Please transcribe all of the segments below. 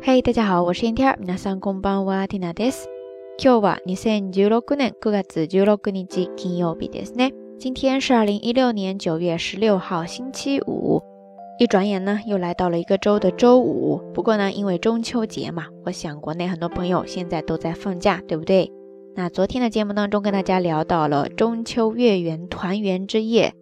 嘿，大家好，我是天天。皆さんこんばんは、ティナです。今日は二千十六年九月十六日金曜日ですね。今天是二零一六年九月十六号，星期五。一转眼呢，又来到了一个周的周五。不过呢，因为中秋节嘛，我想国内很多朋友现在都在放假，对不对？那昨天的节目当中跟大家聊到了中秋月圆团圆之夜，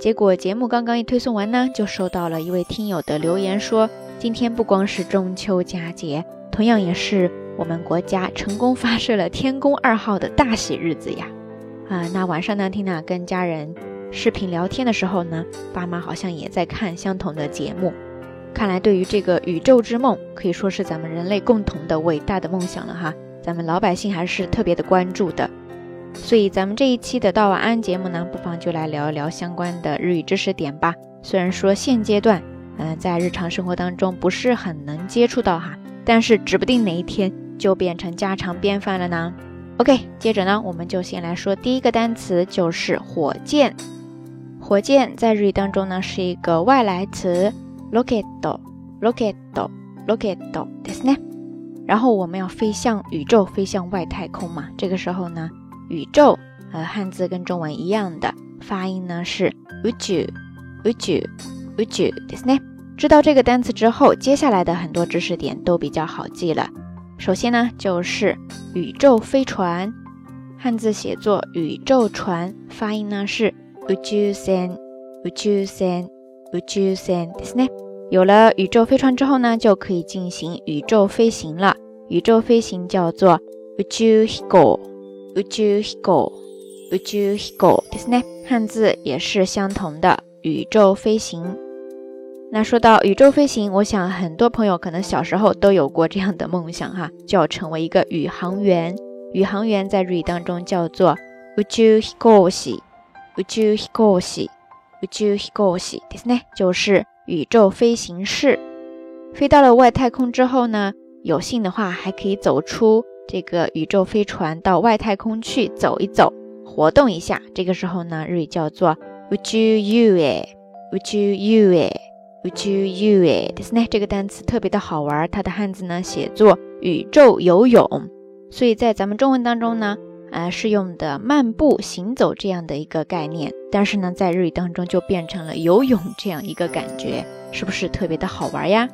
结果节目刚刚一推送完呢，就收到了一位听友的留言说， 今天不光是中秋佳节，同样也是我们国家成功发射了天宫二号的大喜日子呀！啊，那晚上呢，听娜跟家人。视频聊天的时候呢，爸妈好像也在看相同的节目。看来对于这个宇宙之梦，可以说是咱们人类共同的伟大的梦想了哈。咱们老百姓还是特别的关注的。所以咱们这一期的道晚安节目呢，不妨就来聊一聊相关的日语知识点吧。虽然说现阶段，嗯，在日常生活当中不是很能接触到哈，但是指不定哪一天就变成家常便饭了呢。OK，接着呢，我们就先来说第一个单词，就是火箭。火箭在日语当中呢是一个外来词，rocket，rocket，rocket，ですね。然后我们要飞向宇宙，飞向外太空嘛。这个时候呢，宇宙呃汉字跟中文一样的发音呢是宇宙，宇宙，宇宙ですね。 知道这个单词之后，接下来的很多知识点都比较好记了。首先呢就是宇宙飞船，汉字写作宇宙船，发音呢是。宇宙船，宇宙船，宇宙船，ですね。有了宇宙飞船之后呢，就可以进行宇宙飞行了。宇宙飞行叫做宇宙飛行，宇宙飛行，宇宙飛行，ですね。汉字也是相同的，宇宙飞行。 那说到宇宙飞行，我想很多朋友可能小时候都有过这样的梦想哈，就要成为一个宇航员。宇航员在日语当中叫做宇宙飛行士。宇宙飛行士，宇宙飛行士ですね，就是宇宙飞行士。飞到了外太空之后呢，有幸的话还可以走出这个宇宙飞船到外太空去走一走，活动一下。这个时候呢，日语叫做宇宙遊泳，宇宙遊泳， 宇宙遊泳ですね。这个单词特别的好玩，它的汉字呢写作宇宙游泳，所以在咱们中文当中呢。呃，是用的漫步行走这样的一个概念，但是呢，在日语当中就变成了游泳这样一个感觉，是不是特別的好玩呀？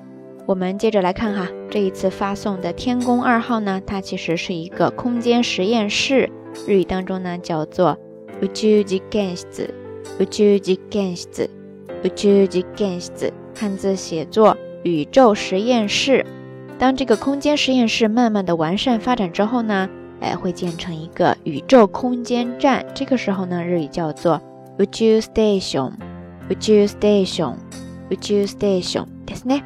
我们接着来看哈，这一次发送的天宫二号呢，它其实是一个空间实验室，日语当中呢叫做宇宙実験室，宇宙実験室， 宇宙実験室，汉字写作宇宙实验室。当这个空间实验室慢慢的完善发展之后呢？哎，会建成一个宇宙空间站。这个时候呢，日语叫做宇宙 station，宇宙 station，宇宙 station，ですね。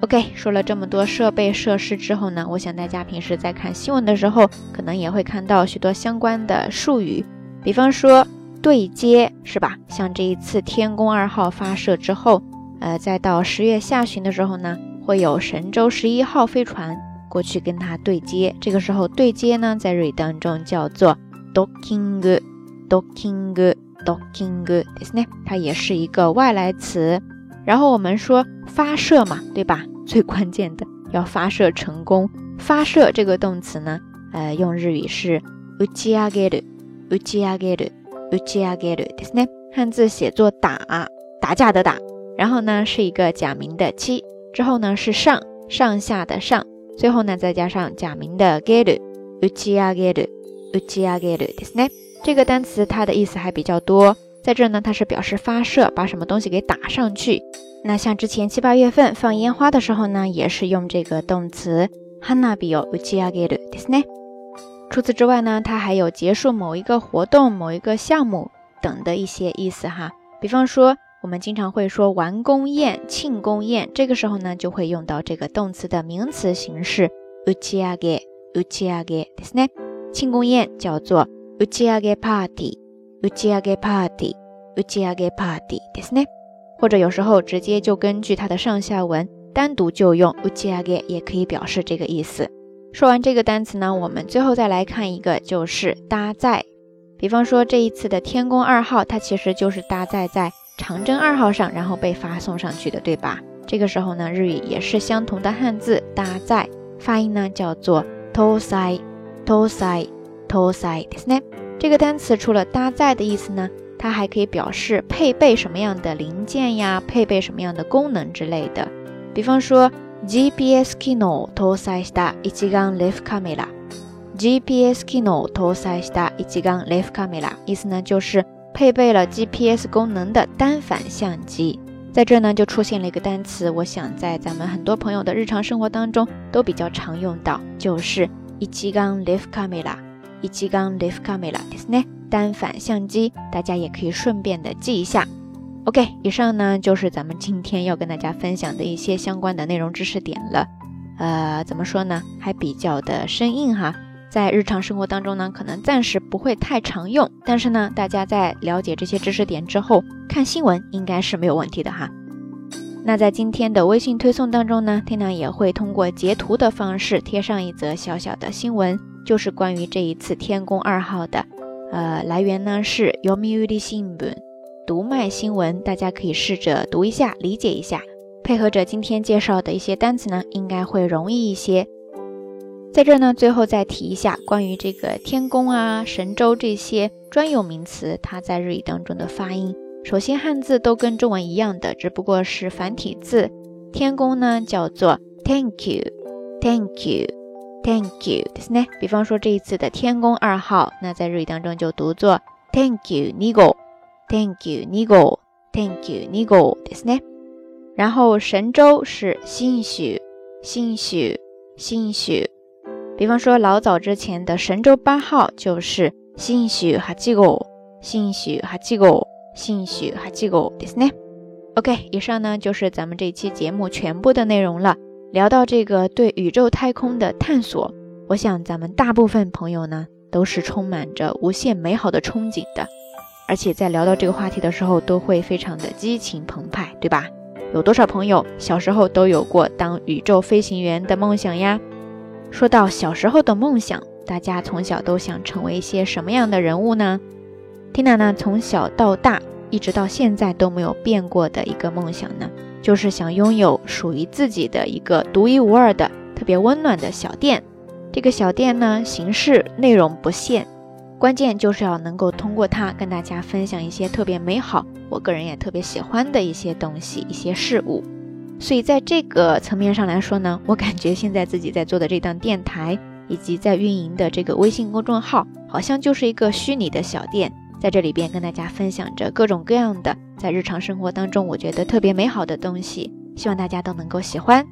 OK，说了这么多设备设施之后呢，我想大家平时在看新闻的时候，可能也会看到许多相关的术语，比方说 对接，是吧？像这一次天宫二号发射之后，呃，再到十月下旬的时候呢，会有神舟十一号飞船。过去跟它对接，这个时候对接呢，在日语当中叫做 docking，docking，docking，ですね，它也是一个外来词。然后我们说发射嘛，对吧？最关键的要发射成功。发射这个动词呢，呃，用日语是打ち上げる，打ち上げる， 打ち上げるですね。汉字写作打，打架的打。然后呢是一个假名的七，之后呢是上，上下的上。最后呢，再加上假名的 get，打ち上げる，打ち上げるですね。这个单词它的意思还比较多，在这呢，它是表示发射，把什么东西给打上去。那像之前七八月份放烟花的时候呢，也是用这个动词花火を打ち上げるですね。 除此之外呢，它还有结束某一个活动、某一个项目等的一些意思哈。比方说。我们经常会说完工宴、庆功宴，这个时候呢，就会用到这个动词的名词形式打ち上げ、打ち上げですね。庆功宴叫做打ち上げパーティー、打ち上げパーティー、打ち上げパーティーですね。或者有时候直接就根据它的上下文单独就用打ち上げ，也可以表示这个意思。 说完这个单词呢，我们最后再来看一个，就是搭载。比方说这一次的天宫二号，它其实就是搭载在。长征二号上，然后被发送上去的，对吧？ 这个时候呢，日语也是相同的汉字搭载，发音呢叫做 tosai tosai tosai，ですね。这个单词除了搭载的意思呢，它还可以表示配备什么样的零件呀，配备什么样的功能之类的。比方说 GPS 機能搭載した一眼レフカメラ。GPS 機能搭載した一眼レフカメラ，意思呢就是配备了 GPS 功能的单反相机。在这呢就出现了一个单词，我想在咱们很多朋友的日常生活当中都比较常用到，就是一眼レフカメラ。一机刚 live camera ですね，单反相机，大家也可以顺便的记一下。 OK，以上呢就是咱们今天要跟大家分享的一些相关的内容知识点了。呃，怎么说呢？还比较的生硬哈，在日常生活当中呢，可能暂时不会太常用，但是呢，大家在了解这些知识点之后，看新闻应该是没有问题的哈。那在今天的微信推送当中呢天亮也会通过截图的方式贴上一则小小的新闻。就是关于这一次天宫二号的，呃，来源呢是《Yomiuri Shimbun》读卖新闻，大家可以试着读一下，理解一下，配合着今天介绍的一些单词呢，应该会容易一些。在这呢，最后再提一下关于这个天宫啊、神州这些专有名词，它在日语当中的发音。首先，汉字都跟中文一样的，只不过是繁体字。天宫呢叫做 Thank you，Thank you。Thank you，ですね。比方说这一次的天宫二号，那在日语当中就读作 Thank you, Nigo。Thank you, Nigo。Thank you, Nigo，ですね。然后神舟是新许，新许，新许。比方说老早之前的神舟八号就是新许哈基狗，新许哈基狗，新许哈基狗，ですね。OK，以上呢就是咱们这期节目全部的内容了。聊到这个对宇宙太空的探索，我想咱们大部分朋友呢都是充满着无限美好的憧憬的， 而且在聊到这个话题的时候都会非常的激情澎湃，对吧？有多少朋友小时候都有过当宇宙飞行员的梦想呀？说到小时候的梦想，大家从小都想成为一些什么样的人物呢？Tina 呢从小到大一直到现在都没有变过的一个梦想呢？就是想拥有属于自己的一个独一无二的、特别温暖的小店。这个小店呢，形式、内容不限，关键就是要能够通过它跟大家分享一些特别美好、我个人也特别喜欢的一些东西、一些事物。所以在这个层面上来说呢，我感觉现在自己在做的这档电台，以及在运营的这个微信公众号，好像就是一个虚拟的小店。在这里边跟大家分享着各种各样的在日常生活当中我觉得特别美好的东西，希望大家都能够喜欢。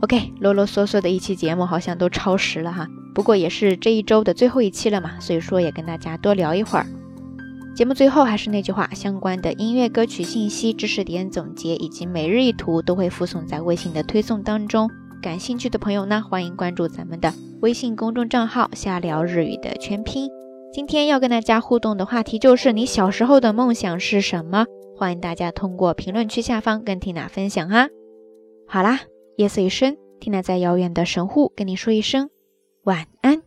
OK，啰啰嗦嗦的一期节目好像都超时了哈，不过也是这一周的最后一期了嘛，所以说也跟大家多聊一会儿。节目最后还是那句话，相关的音乐歌曲信息、知识点总结以及每日一图都会附送在微信的推送当中。感兴趣的朋友呢，欢迎关注咱们的微信公众账号“瞎聊日语”的全拼。今天要跟大家互动的话题就是你小时候的梦想是什么？欢迎大家通过评论区下方跟缇娜分享哈。好啦，夜色已深，缇娜在遥远的神户跟你说一声晚安。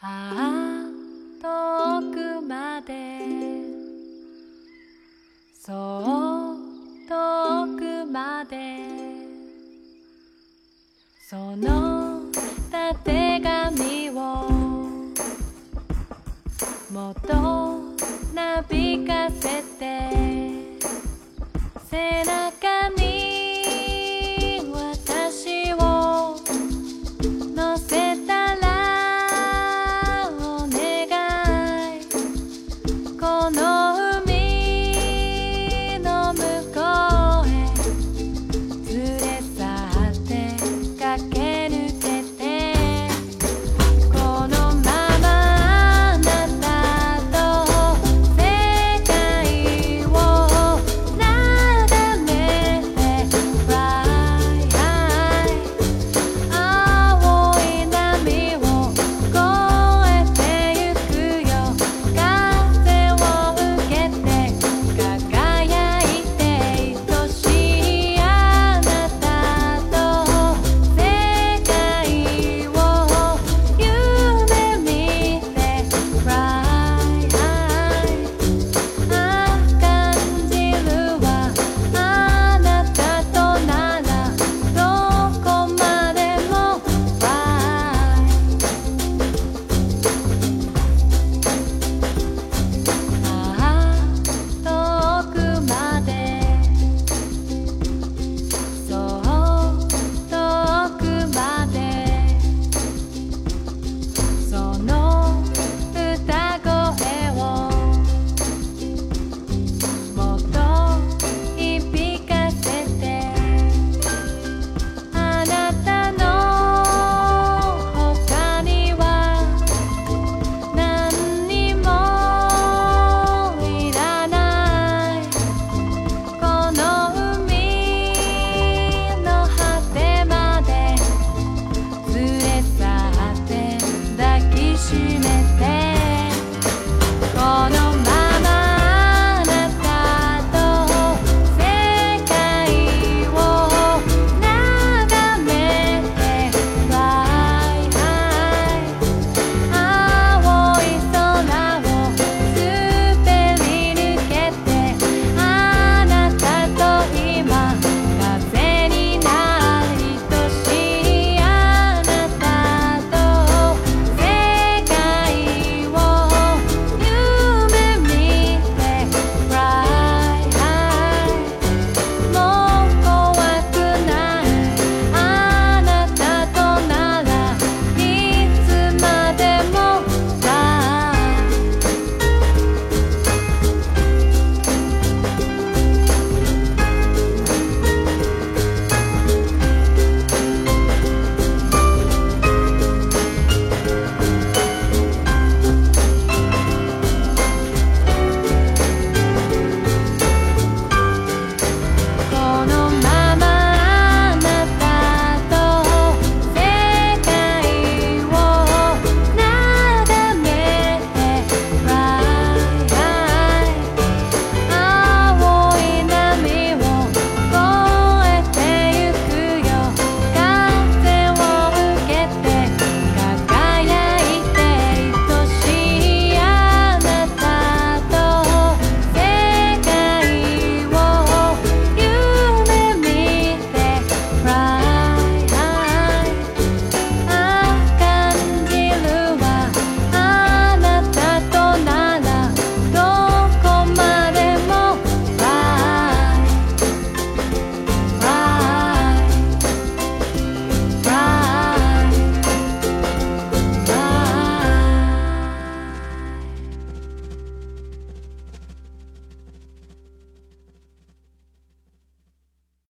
啊